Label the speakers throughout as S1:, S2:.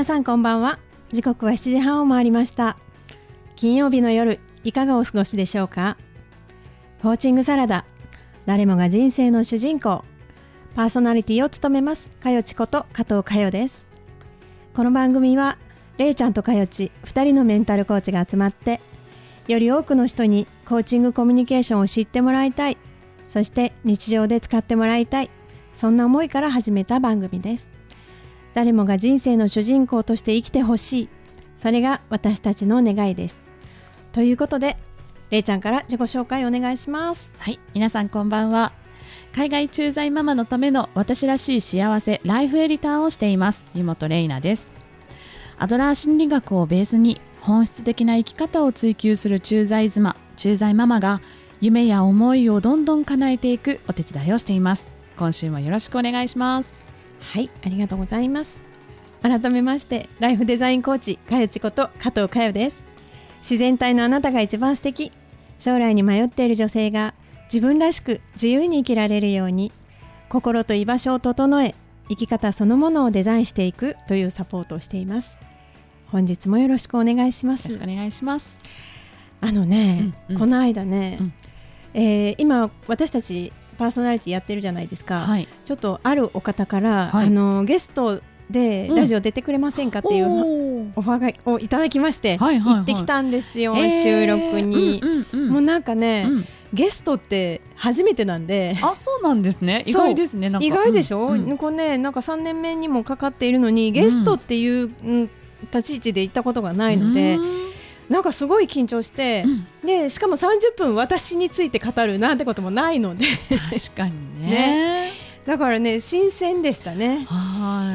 S1: 皆さんこんばんは。時刻は7時半を回りました。金曜日の夜いかがお過ごしでしょうか？フォーチングサラダ。誰もが人生の主人公。パーソナリティを務めますかよちこと加藤かよです。この番組はれいちゃんとかよち2人のメンタルコーチが集まってより多くの人にコーチングコミュニケーションを知ってもらいたい。そして日常で使ってもらいたい。そんな思いから始めた番組です。誰もが人生の主人公として生きてほしい。それが私たちの願いです。ということでれいちゃんから自己紹介お願いします。
S2: はい。皆さんこんばんは。海外駐在ママのための私らしい幸せライフエリターをしています。湯本玲奈です。アドラー心理学をベースに本質的な生き方を追求する駐在妻駐在ママが夢や思いをどんどん叶えていくお手伝いをしています。今週もよろしくお願いします。
S1: はいありがとうございます。改めましてライフデザインコーチかよちこと加藤かよです。自然体のあなたが一番素敵。将来に迷っている女性が自分らしく自由に生きられるように心と居場所を整え生き方そのものをデザインしていくというサポートをしています。本日もよろしくお願いします。
S2: よろしくお願いします。
S1: あのね、うんうん、この間ね、うん、えー、今私たちパーソナリティやってるじゃないですか、はい、ちょっとあるお方から、はい、あのゲストでラジオ出てくれませんかっていう、オファー。がをいただきまして、はいはいはい、行ってきたんですよ、えー、収録に、うんうんうん、もうなんかね、うん、ゲストって初めてなんで。
S2: あそうなんですね。意外ですね
S1: 意外でしょ、うん、こうねなんか3年目にもかかっているのにゲストっていう、うん、立ち位置で行ったことがないので、なんかすごい緊張して、うん、でしかも30分私について語るなんてこともないので。
S2: 確かにね。ね。
S1: だからね新鮮でしたね。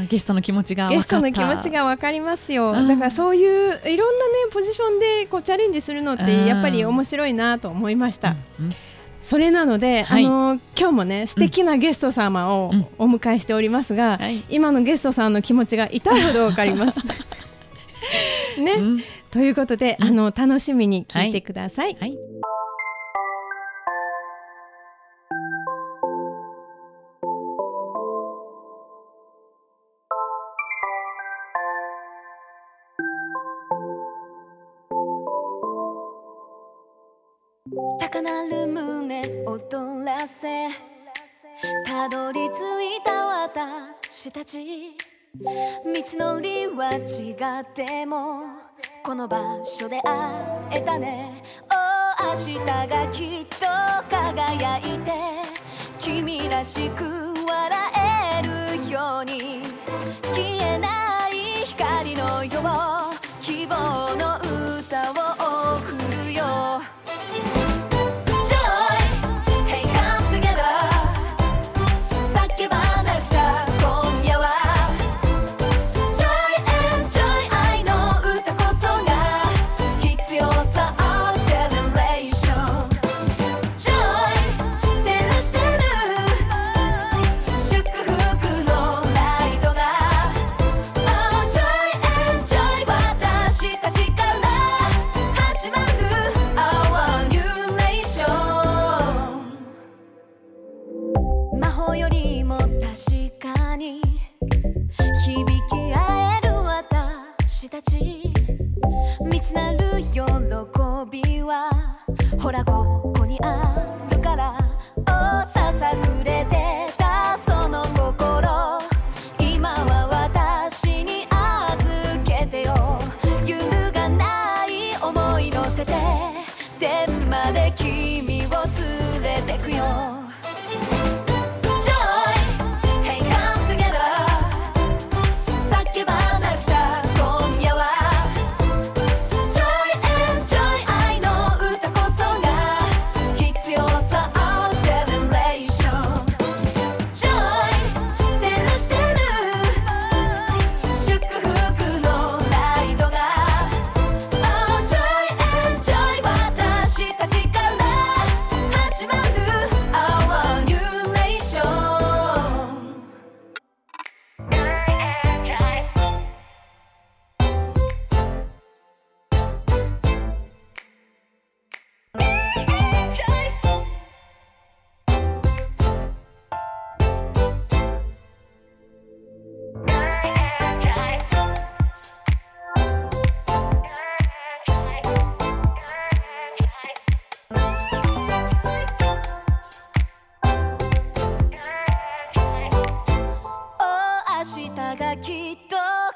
S2: ゲストの気持ちが
S1: ゲストの気持ちが分かりますよ、うん、だからそういういろんなねポジションでこうチャレンジするのってやっぱり面白いなと思いました、うんうん、それなので、はい、あの今日もね素敵なゲスト様をお迎えしておりますが、今のゲストさんの気持ちが痛いほど分かります。ね、ということで、あの楽しみに聞いてください。はい、はい。
S3: 高鳴る胸躍らせたどり着いた私たち。道のりは違ってもこの場所で会えたね。お明日がきっと輝いて君らしく笑えるように。消えない光のよう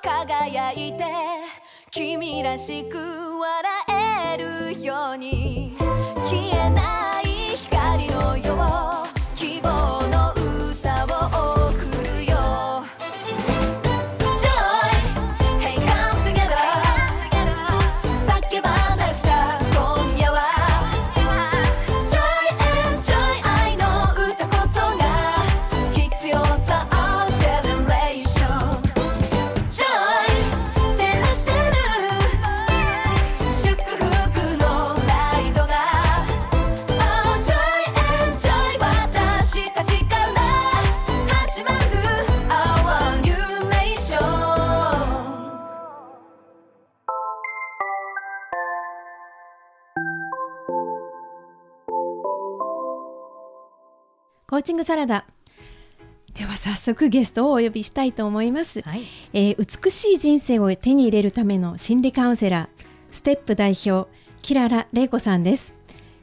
S3: 輝いて君らしく笑えるように。消えない光のよう
S1: ーチングサラダ。では早速ゲストをお呼びしたいと思います、
S2: はい。
S1: えー美しい人生を手に入れるための心理カウンセラーステップ代表キララ玲子さんです。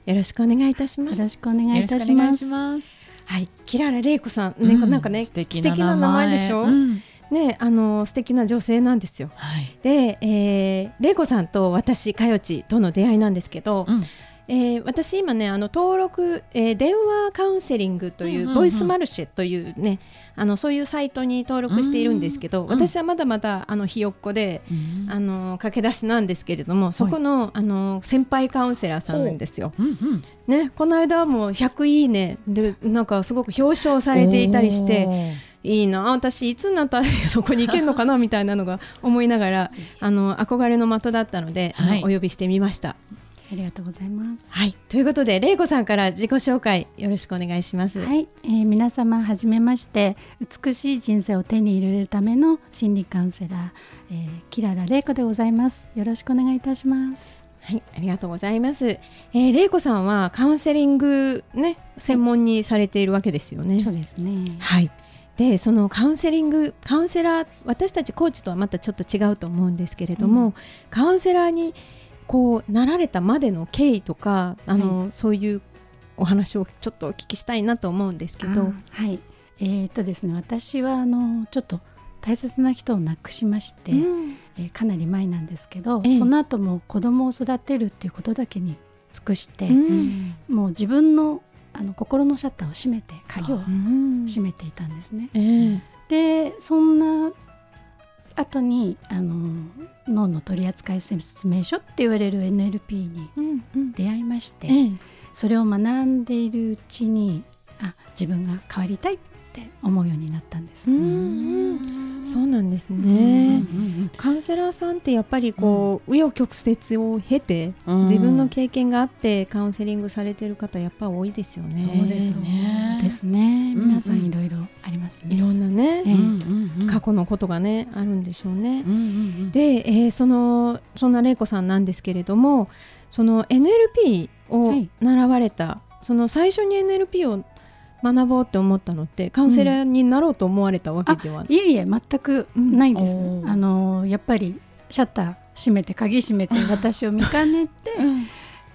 S1: よろしくお願いいたします。
S4: よろしくお願いいたします。
S1: はい。キララ玲子さんね、なんかね
S2: 素敵な名前
S1: 名前でしょ、
S2: うん。
S1: ねあの素敵な女性なんですよ。
S2: はい。
S1: で、えー、玲子さんと私かよちとの出会いなんですけど、
S2: うん
S1: えー私今ねあの登録、えー電話カウンセリングという,、ボイスマルシェというねあのそういうサイトに登録しているんですけど、
S2: ん
S1: 私はまだまだあのひよっこで、
S2: うん。
S1: あの駆け出しなんですけれどもそこの,、あの先輩カウンセラーさんなんですよ。
S2: うんうん。
S1: ね、この間も100いいねでなんかすごく表彰されていたりしていいな私いつになったら そこに行けるのかなみたいなのが思いながら あの憧れの的だったので、
S2: はい。
S1: お呼びしてみました。
S4: ありがとうございます。
S1: はい、ということで、玲子さんから自己紹介よろしくお願いします。
S4: はい、えー皆様はじめまして美しい人生を手に入れるための心理カウンセラー、えー、キララ玲子でございますよろしくお願いいたします
S1: はい、ありがとうございます。えー、玲子さんはカウンセリングね、専門にされているわけですよね。
S4: そうですね
S1: はい。で、そのカウンセリング、カウンセラー、私たちコーチとはまたちょっと違うと思うんですけれども、
S4: うん
S1: カウンセラーにこうなられたまでの経緯とか、あの、そういうお話をちょっとお聞きしたいなと思うんですけど。
S4: はい。えー、っとですね私はあのちょっと大切な人を亡くしまして、
S1: うん。
S4: えーかなり前なんですけど、
S1: ええ。
S4: その後も子供を育てるっていうことだけに尽くして、
S1: うん。
S4: もう自分のあの心のシャッターを閉めて鍵を
S1: うん。
S4: 閉めていたんですね。
S1: えー
S4: でそんな後にあの脳の取扱説明書って言われる NLP に
S1: うんうん。
S4: 出会いまして、
S1: えー
S4: それを学んでいるうちにあ自分が変わりたいって思うようになったんです。
S1: うんそうなんです
S2: うん
S1: ね。
S2: うん
S1: カウンセラーさんってやっぱりこう、紆余曲折を経て、
S2: うん
S1: 自分の経験があってカウンセリングされてる方やっぱ多いですよね。
S2: そうですね
S4: ですね。
S2: うん
S4: 皆さんいろいろありますね。
S1: いろんなね、
S4: ええ
S2: うんうんうん
S1: 過去のことがねあるんでしょうね。
S2: うんうんうん
S1: で、えーそのそんな玲子さんなんですけれども、その NLP を
S4: はい
S1: 習われた、その最初に NLP を学ぼうって思ったのってカウンセラーになろうと思われたわけでは、
S4: いえいえ全くないです。
S2: うん。
S4: あのやっぱりシャッター閉めて鍵閉めて 私を見かねて
S2: うん。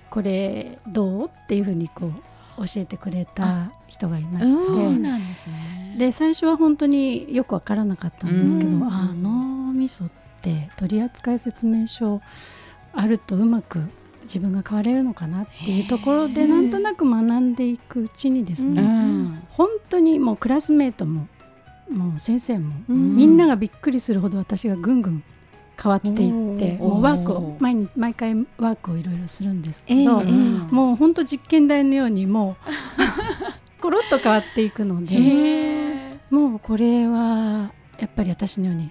S4: これどうっていうふうにこう教えてくれた人がいまし
S1: うん
S2: そう
S4: て。
S2: なんですね。
S4: で最初は本当によくわからなかったんですけど、あ脳みそって取扱説明書あるとうまく自分が変われるのかなっていうところでなんとなく学んでいくうちにですね、
S2: うん。
S4: 本当にもうクラスメートももう先生も、
S1: うん。
S4: みんながびっくりするほど私がぐんぐん変わっていってもうワーク
S2: お
S4: を
S2: ー
S4: 毎日毎回ワークをいろいろするんです
S1: ええ
S4: けど、
S1: ええ
S4: もう本当実験台のようにもう コロッと変わっていくので。
S2: へ
S4: もうこれはやっぱり私のように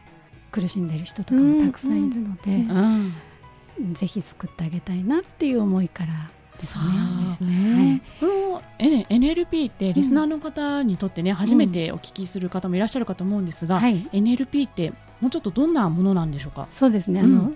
S4: 苦しんでる人とかもたくさんいるので、
S2: ーうん
S4: ぜひ救ってあげたいなっていう思いからですね。
S1: ですね。
S2: この NLP ってリスナーの方にとってね、初めてお聞きする方もいらっしゃるかと思うんですが、
S4: はい、
S2: NLP ってもうちょっとどんなものなんでしょうか？
S4: そうですね。あの、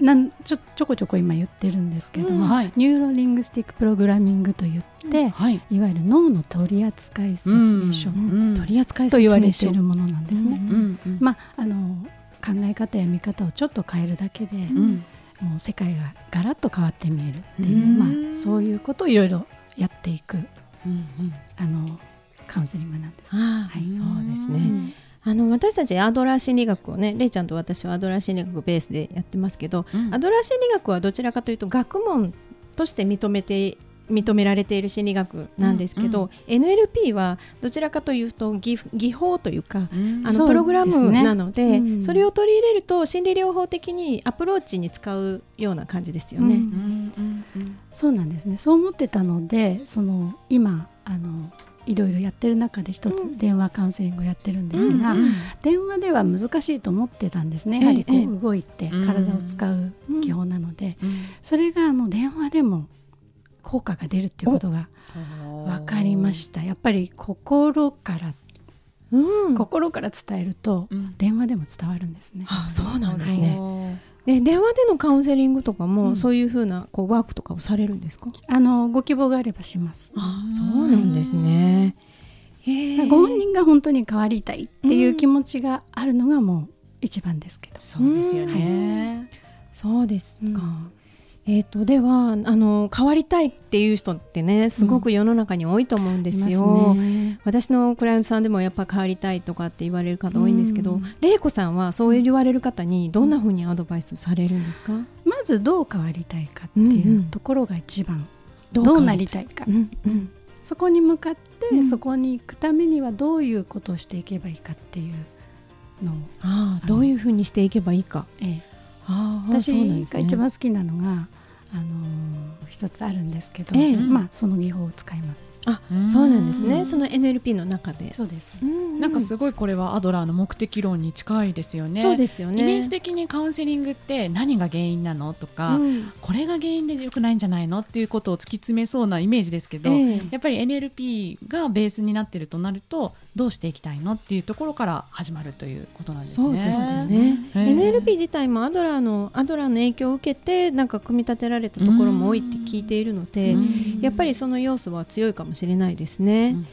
S4: なんちょちょこちょこ今言ってるんですけども、
S2: うんはい
S4: Neuro Linguistic Programming といって、
S2: はい。
S4: いわゆる脳の取扱説明書
S2: うん
S1: 取扱説
S4: と言われて
S1: 明書
S4: いるものなんですね。
S1: うん
S2: うんうん
S4: まああの考え方や見方をちょっと変えるだけで、
S2: うん
S4: もう世界がガラッと変わって見えるっていう、
S2: うん。
S4: まあ、そういうことをいろいろやっていく
S2: うん
S4: あのカウンセリングなんです。はい。
S1: そうですね。
S4: うん。
S1: あの私たちアドラー心理学をねれいちゃんと私はアドラー心理学ベースでやってますけど、
S2: うん。
S1: アドラー心理学はどちらかというと学問として認めて認められている心理学なんですけど、NLP はどちらかというと技技法というか、
S2: うん。
S1: あのプログラムなので
S4: うん。
S1: それを取り入れると心理療法的にアプローチに使うような感じですよね。
S4: うん
S2: うんうんうん。
S4: そうなんですね。そう思ってたのでその今あのいろいろやってる中で一つ
S1: うん。
S4: 電話カウンセリングをやってるんですが、
S2: うん
S4: 電話では難しいと思ってたんですね。やはりこ
S1: ええ
S4: う動いて
S2: うん
S4: 体を使う技法なので、
S2: うん。
S4: それがあの電話でも効果が出るっていうことが分かりましたやっぱり心から
S1: うん
S4: 心から伝えると
S2: うん
S4: 電話でも伝わるんですね。
S1: あそうなんですね。
S2: ね。
S1: で電話でのカウンセリングとか
S4: うん
S1: もそういうふうなこうワークとかをされるんですか？
S4: あのご希望があればします。
S1: あそうなんですね。
S4: ご本人が本当に変わりたいっていう気持ちがあるのがもう一番ですけど。
S2: そうですよね。
S1: そうですか。
S4: うん
S1: えー、とではあの変わりたいっていう人ってねすごく世の中に多いと思うんですよ。
S4: いますね。
S1: 私のクライアントさんでもやっぱ変わりたいとかって言われる方多いんですけど、
S4: うん。
S1: 玲子さんはそう言われる方にどんな風にアドバイスされるんですか？
S4: まずどう変わりたいかって
S1: うん
S4: いううんところが一番、どうなりたいか、
S1: うん。うん。
S4: そこに向かって、
S1: うん。
S4: そこに行くためにはどういうことをしていけばいいかっていうのを、
S1: ああどういう風にしていけばいいか。
S4: ええ私
S1: そうなんですね
S4: が一番好きなのが、あのー一つあるんですけど、
S1: ええ
S4: まあその技法を使います。
S1: あ
S2: うん
S1: そうなんですね。その NLP の中で。
S4: そうです。
S2: なんかすごいこれはアドラーの目的論に近いですよね。
S1: そうですよね。
S2: イメージ的にカウンセリングって何が原因なのとか、
S1: うん
S2: これが原因で良くないんじゃないのっていうことを突き詰めそうなイメージですけど、
S1: ええ
S2: やっぱり NLP がベースになってるとなるとどうしていきたいのっていうところから始まるということなんですね。
S1: そうですね。NLP 自体もアドラーのアドラーの影響を受けてなんか組み立てられたところも多いって聞いているので、
S2: うん
S1: やっぱりその要素は強いかもしれないですね。
S2: うんうん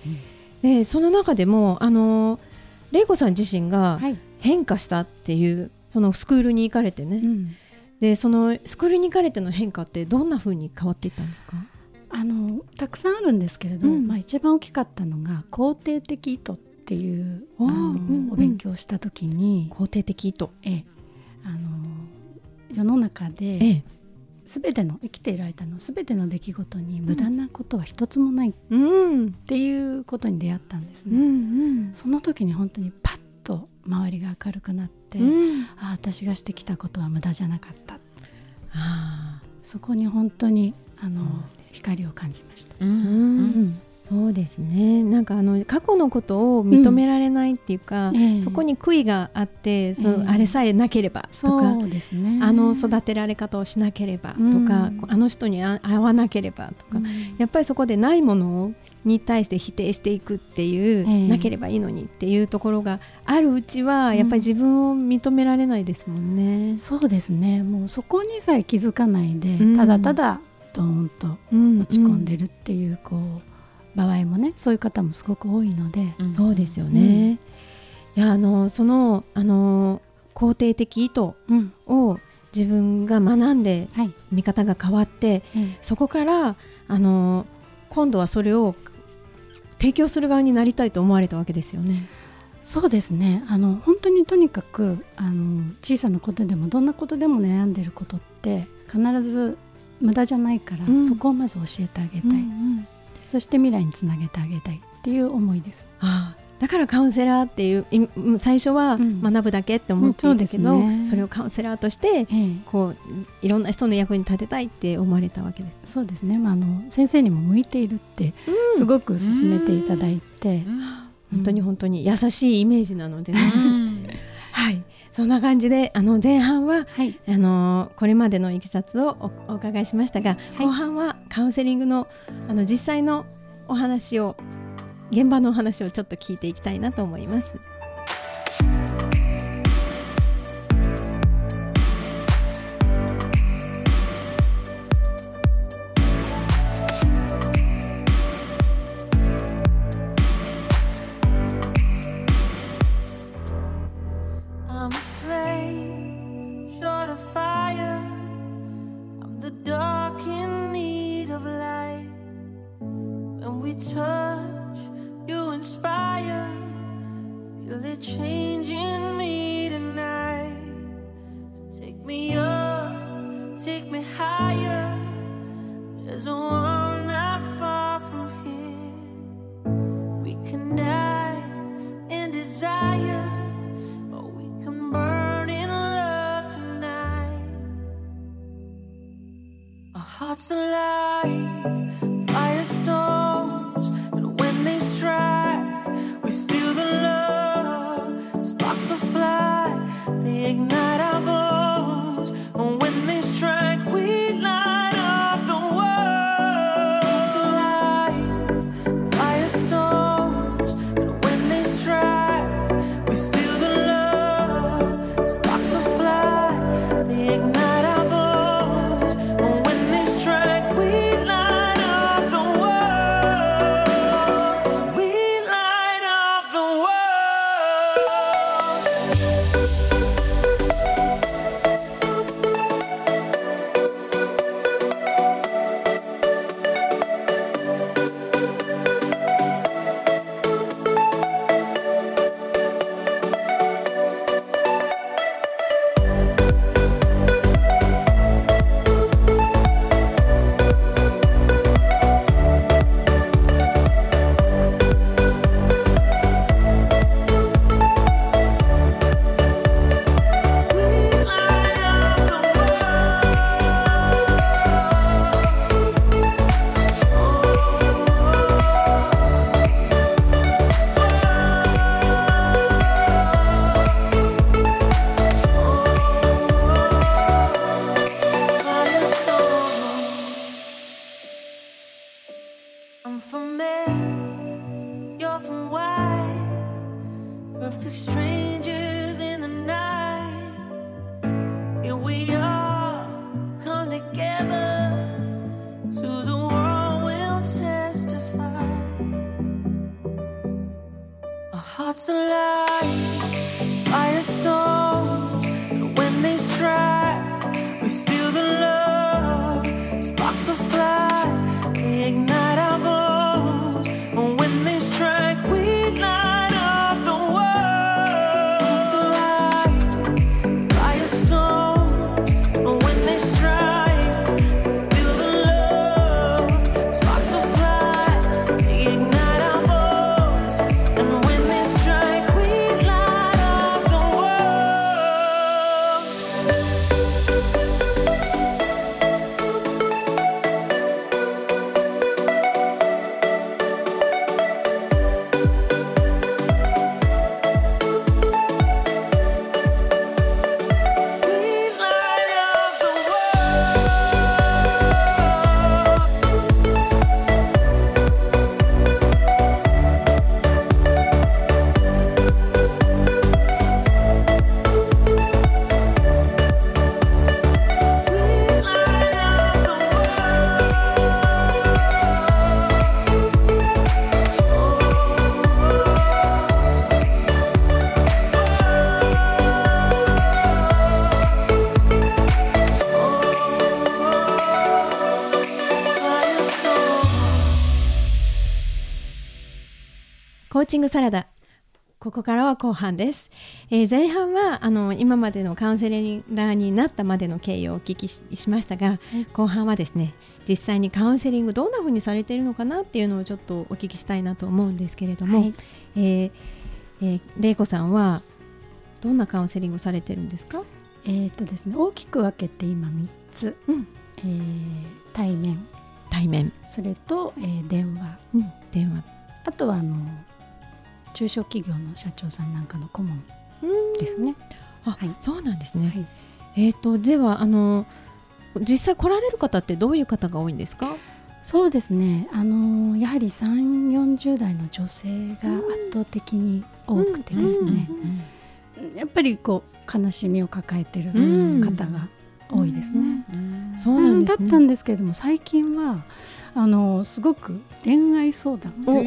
S1: でその中でもあの玲子さん自身が
S4: はい。
S1: 変化したっていうそのスクールに行かれてね、
S4: うん
S1: でそのスクールに行かれての変化ってどんな風に変わっていったんですか？
S4: あのたくさんあるんですけれど、
S1: うん。
S4: まあ一番大きかったのが肯定的意図っていうあ
S1: あー
S4: の、
S1: うんうん。
S4: お勉強をした時に、
S1: 肯定的意図。
S4: ええあの世の中
S1: え
S4: で
S1: え、
S4: 全ての生きている間の全ての出来事に無駄なことは一つもないっ
S1: うん。
S4: ていうことに出会ったんです
S1: う
S4: ね。
S1: ん。
S4: その時に本当にパッと周りが明るくなって、
S1: うん。
S4: ああ私がしてきたことは無駄じゃなかった。
S1: あ
S4: そこに本当にあの光を感じました。
S2: うん。
S1: あ、うん。そうですね。なんかあの過去のことを認められないっていうか、
S4: ええ。
S1: そこに悔いがあってそう、
S4: ええ。
S1: あれさえなければとか
S4: そうですね。
S1: あの育てられ方をしなければとか、
S4: うん。
S1: こうあの人にあ合わなければとか、
S4: うん。
S1: やっぱりそこでないものをに対して否定していくっていう、
S4: ええ。
S1: なければいいのにっていうところがあるうちは、
S4: うん。
S1: やっぱり自分を認められないですもんね。
S4: そうですね。もうそこにさえ気づかないで、
S1: うん。
S4: ただただドーンと
S1: うん
S4: 落ち込んでるっていうこう場合もねそういう方もすごく多いので、
S2: うん。
S1: そうですよね。いやあのそのあの肯定的意図
S4: うん。
S1: を自分が学んで
S4: はい。
S1: 見方が変わって
S4: え
S1: そこからあの今度はそれを提供する側になりたいと思われたわけですよね。
S4: そうですね。あの本当にとにかくあの小さなことでもどんなことでも悩んでることって必ず無駄じゃないから、
S1: うん。
S4: そこをまず教えてあげたい、
S1: うん
S4: そして未来につなげてあげたいっていう思いです。
S1: ああだからカウンセラーっていう最初は
S4: うん。
S1: 学ぶだけって思っていたけど、
S4: うんそうですね。
S1: それをカウンセラーとして
S4: ええ。
S1: こういろんな人の役に立てたいって思われたわけです。
S4: そうですね、まあ、あの先生にも向いているってすごく勧めていただいて、
S1: 本当に本当に優しいイメージなのでね。
S2: うん。
S1: はい、そんな感じであの前半は
S4: はい、
S1: あのこれまでのいきさつをおお伺いしましたが、後半はカウンセリングのあの実際のお話を現場のお話をちょっと聞いていきたいなと思います。
S5: Hearts alive,
S1: like firestorm. サラダ。ここからは後半です、えー前半はあの今までのカウンセリングになったまでの経緯をお聞きししましたが、後半はですね実際にカウンセリングどんな風にされているのかなっていうのをちょっとお聞きしたいなと思うんですけれども、
S4: はい。
S1: えーえー、玲子さんはどんなカウンセリングをされてるんですか、
S4: えーとですね、大きく分けて今3つ、
S1: うん。
S4: えー対面。
S1: 対面、
S4: それと、えー電話。
S1: うん、電話。
S4: あとはあの中小企業の社長さんなんかの顧問ですね。
S1: あ、
S4: はい。
S1: そうなんですね、
S4: はい。
S1: えっ、とではあの実際来られる方ってどういう方が多いんですか？
S4: そうですね、あのやはり3、40代の女性が圧倒的に多くてですね、やっぱりこう悲しみを抱えてる
S1: うん。
S4: 方が多いですね。
S1: そうなんね。
S4: だったんですけれども最近はあのすごく恋愛相談
S1: お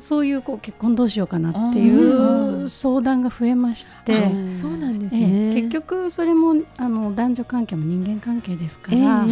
S4: そういうこう結婚どうしようかなっていう相談が増えまして、
S1: あそうなんです
S4: え
S1: ね、
S4: え結局それもあの男女関係も人間関係ですから、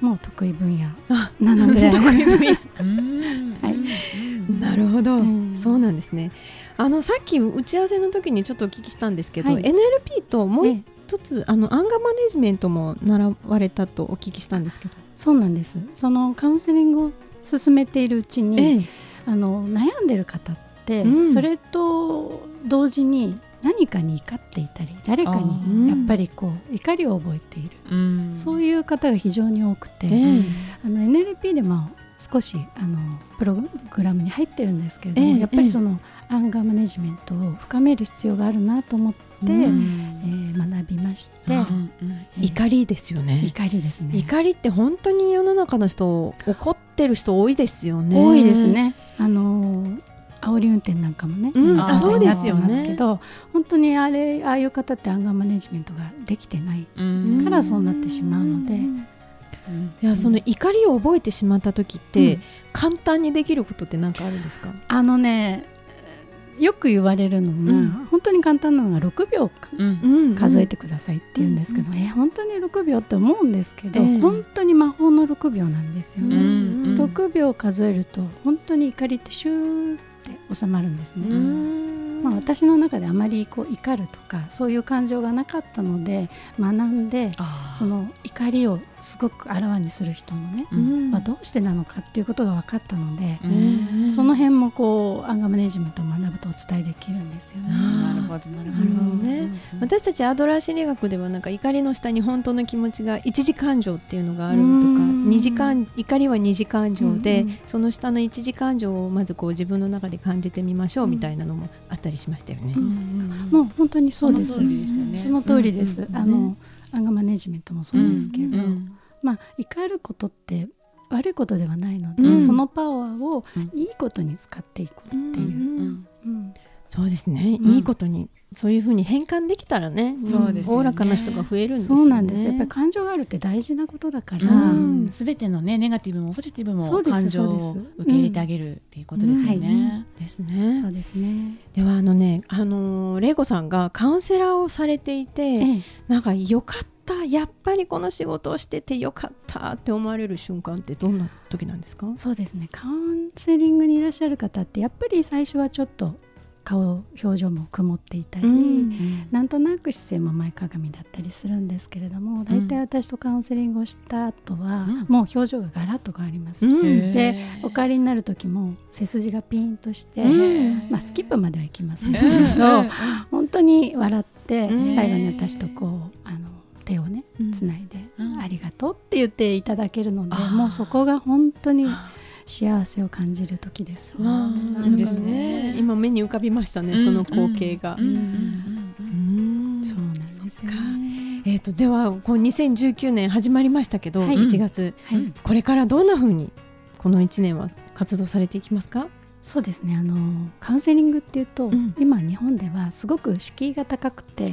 S4: もう得意分野
S1: あ
S4: なので。
S1: 得意分野。
S4: はい。
S1: なるほど、
S4: うん
S1: そうなんですね。あのさっき打ち合わせの時にちょっとお聞きしたんですけど、
S4: はい。
S1: NLP ともう
S4: ええ。
S1: 一つあのアンガーマネジメントも習われたとお聞きしたんですけど、
S4: そうなんです。そのカウンセリングを進めているうちに、
S1: ええ
S4: あの悩んでる方って、
S1: うん。
S4: それと同時に何かに怒っていたり誰かにやっぱりこう怒りを覚えている、
S2: うん。
S4: そういう方が非常に多くて、
S1: ええ。
S4: あの NLP でも少しあのプログラムに入ってるんですけれども、
S1: ええ
S4: やっぱりそのアンガーマネジメントを深める必要があるなと思って、
S1: うん。
S4: えー学びまして、
S1: あ
S2: うんうん。
S4: えー
S1: 怒りですよね。
S4: 怒りですね。
S1: 怒りって本当に世の中の人怒ってる人多いですよね。
S4: 多いですね。あの煽り運転なんかもね、
S1: うん
S2: あそうです
S1: よね。
S4: けど、本当にあれああいう方ってアンガーマネジメントができてない
S2: うん。
S4: からそうなってしまうので、
S2: うん。
S1: いやその怒りを覚えてしまった時って、
S4: うん。
S1: 簡単にできることって何かあるんですか？
S4: あのねよく言われるのが、
S1: うん。
S4: 本当に簡単なのが6秒
S2: うん。
S4: 数えてくださいって言うんですけど、え本当に6秒って思うんですけど、
S1: ええ。
S4: 本当に魔法の6秒なんですよね。
S2: うんうん。
S4: 6秒数えると本当に怒りってシューって収まるんですね。
S1: うん
S4: まあ、私の中であまりこう怒るとかそういう感情がなかったので学んでその怒りをすごくあらわにする人のね、
S2: うん。
S4: まあ、どうしてなのかっていうことが分かったので、
S2: うん。
S4: その辺もこうアンガーマネジメントを学ぶとお伝えできるんですよね。
S2: なるほどなるほど
S1: なるほどね私たちアドラー心理学ではなんか怒りの下に本当の気持ちが一時感情っていうのがあるとか
S4: うん。
S1: 二次感怒りは二次感情で、
S4: うんうん。
S1: その下の一時感情をまずこう自分の中で感じてみましょうみたいなのもあったりしましたよね。
S4: うんもう本当にそうです。
S2: その通りですよね
S4: その通りです。
S1: うんうん
S4: あの、アンガーマネジメントもそうですけど、
S2: うん
S4: まあ怒ることって悪いことではないので、
S1: うん
S4: そのパワーを
S2: うん
S4: いいことに使っていこうっていう。
S2: うん
S4: うん
S1: そうですね、
S2: うん
S1: いいことにそういうふうに変換できたらね
S2: そうですよね
S1: おおらかな人が増えるんですよね。
S4: そうなんです。やっぱり感情があるって大事なことだから、
S1: うん
S2: すべてのねネガティブもポジティブも感情を受け入れてあげるっていうことですよね。
S1: ですね。
S4: そうですね。
S1: ではあのねあのー玲子さんがカウンセラーをされていて、
S4: ええ
S1: なんかよかったやっぱりこの仕事をしててよかったって思われる瞬間ってどんな時なんですか？
S4: そうですね。カウンセリングにいらっしゃる方ってやっぱり最初はちょっと顔表情も曇っていたり、
S1: うん。
S4: なんとなく姿勢も前かがみだったりするんですけれども、大体私とカウンセリングをした後は、
S2: うん。
S4: もう表情がガラッと変わります。
S1: うん
S2: へ
S4: で
S2: ー。
S4: お帰りになる時も背筋がピンとして、
S1: うん
S4: まあ、スキップまではいきませんけ
S2: うん。
S4: ど、本当に笑って
S1: うん。
S4: 最後に私とこうあの手をね
S1: うん。
S4: つないで、
S2: うん
S4: ありがとうって言っていただけるのでもうそこが本当に幸せを感じる時です。
S1: わあ
S2: うん
S1: なんですね。今目に浮かびましたね、その光景が。
S2: うんうんうん
S1: うん。
S4: そうなんです
S1: か
S4: ね。
S1: えー、とではこう2019年始まりましたけど、
S4: はい。
S1: 1月
S4: はい、
S1: これからどんな風にこの1年は活動されていきますか？
S4: そうですね。あのカウンセリングっていうと、
S1: うん。
S4: 今日本ではすごく敷居が高くて、
S1: え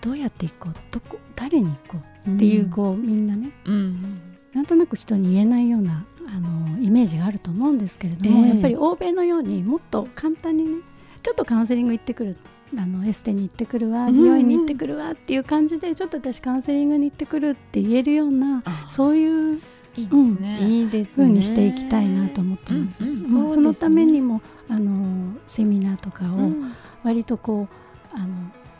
S4: どうやっていこうどこ誰に行こうっていう、こうみんなね。
S2: うん
S4: なんとなく人に言えないようなあのイメージがあると思うんですけれども、
S1: ええ。
S4: やっぱり欧米のようにもっと簡単にねちょっとカウンセリング行ってくるあのエステに行ってくるわ
S1: うん
S4: 美容院に行ってくるわっていう感じで、ちょっと私カウンセリングに行ってくるって言えるような
S2: あ
S4: そういう
S2: いいですね。
S1: いいですね。
S4: 風にしていきたいなと思ってます。
S2: うんうん
S4: まあ
S1: そすね。
S4: そのためにもあのセミナーとかを
S1: うん。
S4: 割とこうあの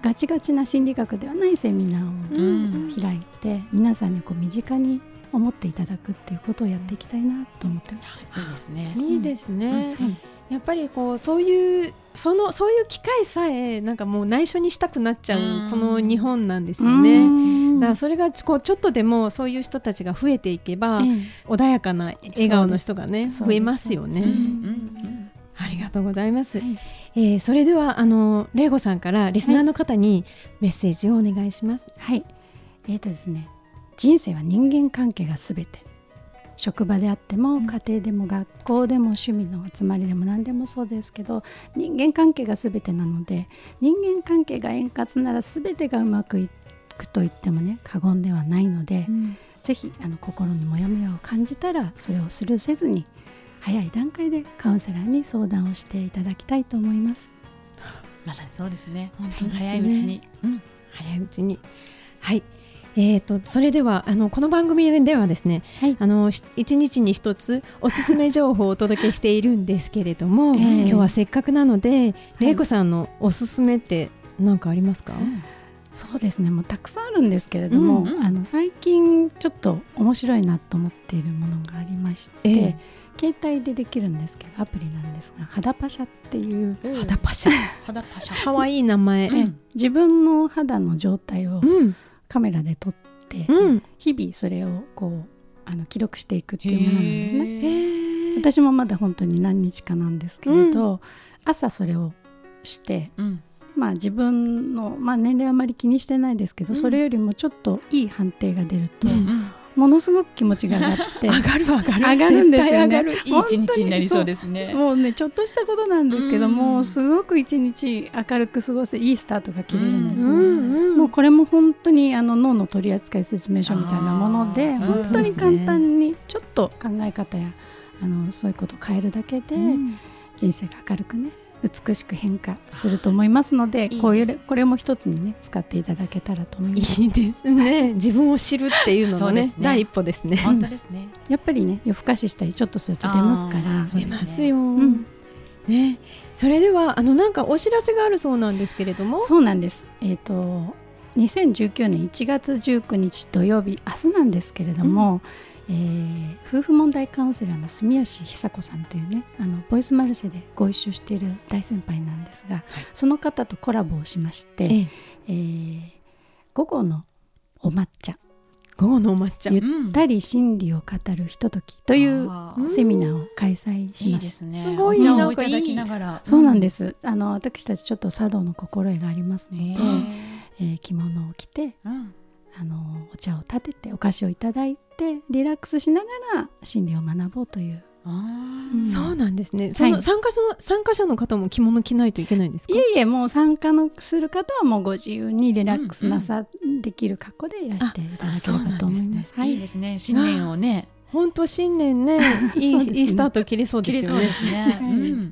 S4: ガチガチな心理学ではないセミナーを
S2: うん。
S4: 開いて皆さんにこう身近に思っていただくっていうことをやっていきたいなと思ってます。
S2: いいですね。
S1: いいですね。
S4: はい
S1: やっぱりこうそういうそのそういう機会さえなんかもう内緒にしたくなっちゃ
S2: う
S1: この日本なんですよね。
S4: うん
S1: だからそれがこうちょっとでもそういう人たちが増えていけば、
S4: え
S1: 穏やかな笑顔の人がね増えますよね。ありがとうございます。
S4: えはい
S1: えーそれではあのレイゴさんからリスナーの方にメッセージをお願いします。
S4: はい。えーとですね、人生は人間関係がすべて。職場であっても
S1: ん
S4: 家庭でも学校でも趣味の集まりでも何でもそうですけど人間関係がすべてなので人間関係が円滑ならすべてがうまくいくと言ってもね過言ではないので、ぜひあの心にモヤモヤを感じたらそれをスルーせずに早い段階でカウンセラーに相談をしていただきたいと思います。
S2: まさにそうですね。
S1: 本当ですね
S2: 早いうちに。うん
S1: 早いうちに。はい。えー、とそれではあのこの番組ではですね、
S4: はい。
S1: あのし一日に一つおすすめ情報をお届けしているんですけれども、
S4: ええ。
S1: 今日はせっかくなので、玲子さんのおすすめって何かありますか？
S4: そうですね。もうたくさんあるんですけれども、
S2: うんうん。
S4: あの最近ちょっと面白いなと思っているものがありまして、
S1: ええ。
S4: 携帯でできるんですけどアプリなんですが肌パシャっていう、
S1: 肌パシャ、
S2: 肌パシャ。
S1: 可愛い名前。
S2: うん。
S4: ええ自分の肌の状態を
S1: うん、
S4: カメラで撮って、
S1: うん、
S4: 日々それをこうあの記録していくっていうものなんですね。私もまだ本当に何日かなんですけれど、朝それをして
S2: うん。
S4: まあ自分の、まあ、年齢はあまり気にしてないですけど、
S1: うん。
S4: それよりもちょっといい判定が出ると、
S2: うん
S4: ものすごく気持ちが上がって
S1: 上がる上がる。
S4: 上がるんですよね。
S2: いい一日になりそうですね。
S4: もうねちょっとしたことなんですけども、
S2: うん。
S4: すごく一日明るく過ごせいいスタートが切れるんですね。
S1: う
S4: もうこれも本当にあの脳の取扱説明書みたいなもので本当に簡単にちょっと考え方やあのそういうことを変えるだけで
S1: うん。
S4: 人生が明るくね美しく変化すると思いますので
S2: いいです
S4: こういうこれも一つにね使っていただけたらと思います。
S1: いいですね。自分を知るっていうののね
S2: ね
S1: 第一歩ですね。
S2: 本当ですね。
S4: やっぱりね夜更かししたりちょっとすると出ますか
S2: あ
S4: ら
S1: 出ますよ。
S4: ん
S1: ね、それではあのなんかお知らせがあるそうなんですけれども。
S4: そうなんです。えっ、と2019年1月19日土曜日明日なんですけれども、えー夫婦問題カウンセラーの住吉久子さんというねあのボイスマルシェでご一緒している大先輩なんですが、その方とコラボをしまして、
S1: ええ、
S4: えー午後のお抹茶
S1: 午後のお抹茶。
S4: ゆったり心理を語るひとときというセミナーを開催し
S2: いい
S4: ます。
S2: ですね。
S1: すごいなんかい。
S4: そうなんですす。あの私たちちょっと茶道の心得がありますので、
S2: へ
S4: えー着物を着て
S2: ーうん
S4: あのお茶を立ててお菓子をいただいてリラックスしながら心理を学ぼうという、
S2: あ
S4: うん
S1: そうなんですね。その
S4: はい
S1: 参加者の参加者の方も着物着ないといけないんですか？
S4: い。えいえもう参加のする方はもうご自由にリラックスなさ、できる格好でいらしていただければと思います。
S2: ー
S4: はいい
S2: いですね。新年をね、
S1: 本当新年ね、いい
S4: ね
S1: いいスタート切れそう
S2: 切
S1: ですよね
S2: ね。
S4: はい
S2: うん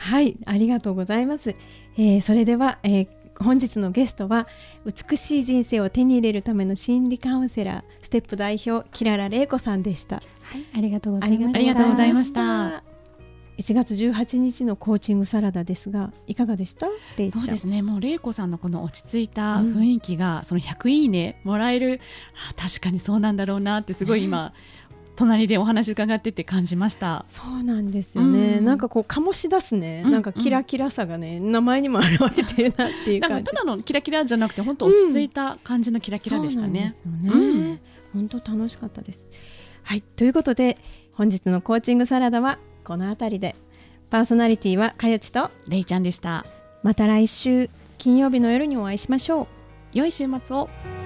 S1: はい、ありがとうございます。えーそれでは、えー本日のゲストは美しい人生を手に入れるための心理カウンセラーステップ代表キララ玲子さんでした。
S4: はい、ありがとうございました。
S2: ありがとうございました。
S1: 1月18日のコーチングサラダですがいかがでした？レイちゃん。
S2: そうですね。もう玲子さんのこの落ち着いた雰囲気が、その100いいねもらえる。あ確かにそうなんだろうなってすごい今、隣でお話伺ってて感じました。
S1: そうなんですよね、
S2: うん。
S1: なんかこう醸し出すね、
S2: うん
S1: なんかキラキラさがね名前にも表れてるなっていう感じ。
S2: なんかただのキラキラじゃなくて本当落ち着いた感じのキラキラでしたね。
S1: ね、本当楽しかったです。はい。ということで本日のコーチングサラダはこの辺りで。パーソナリティはかよちと
S2: レイちゃんでした。
S1: また来週金曜日の夜にお会いしましょう。
S2: 良い週末を。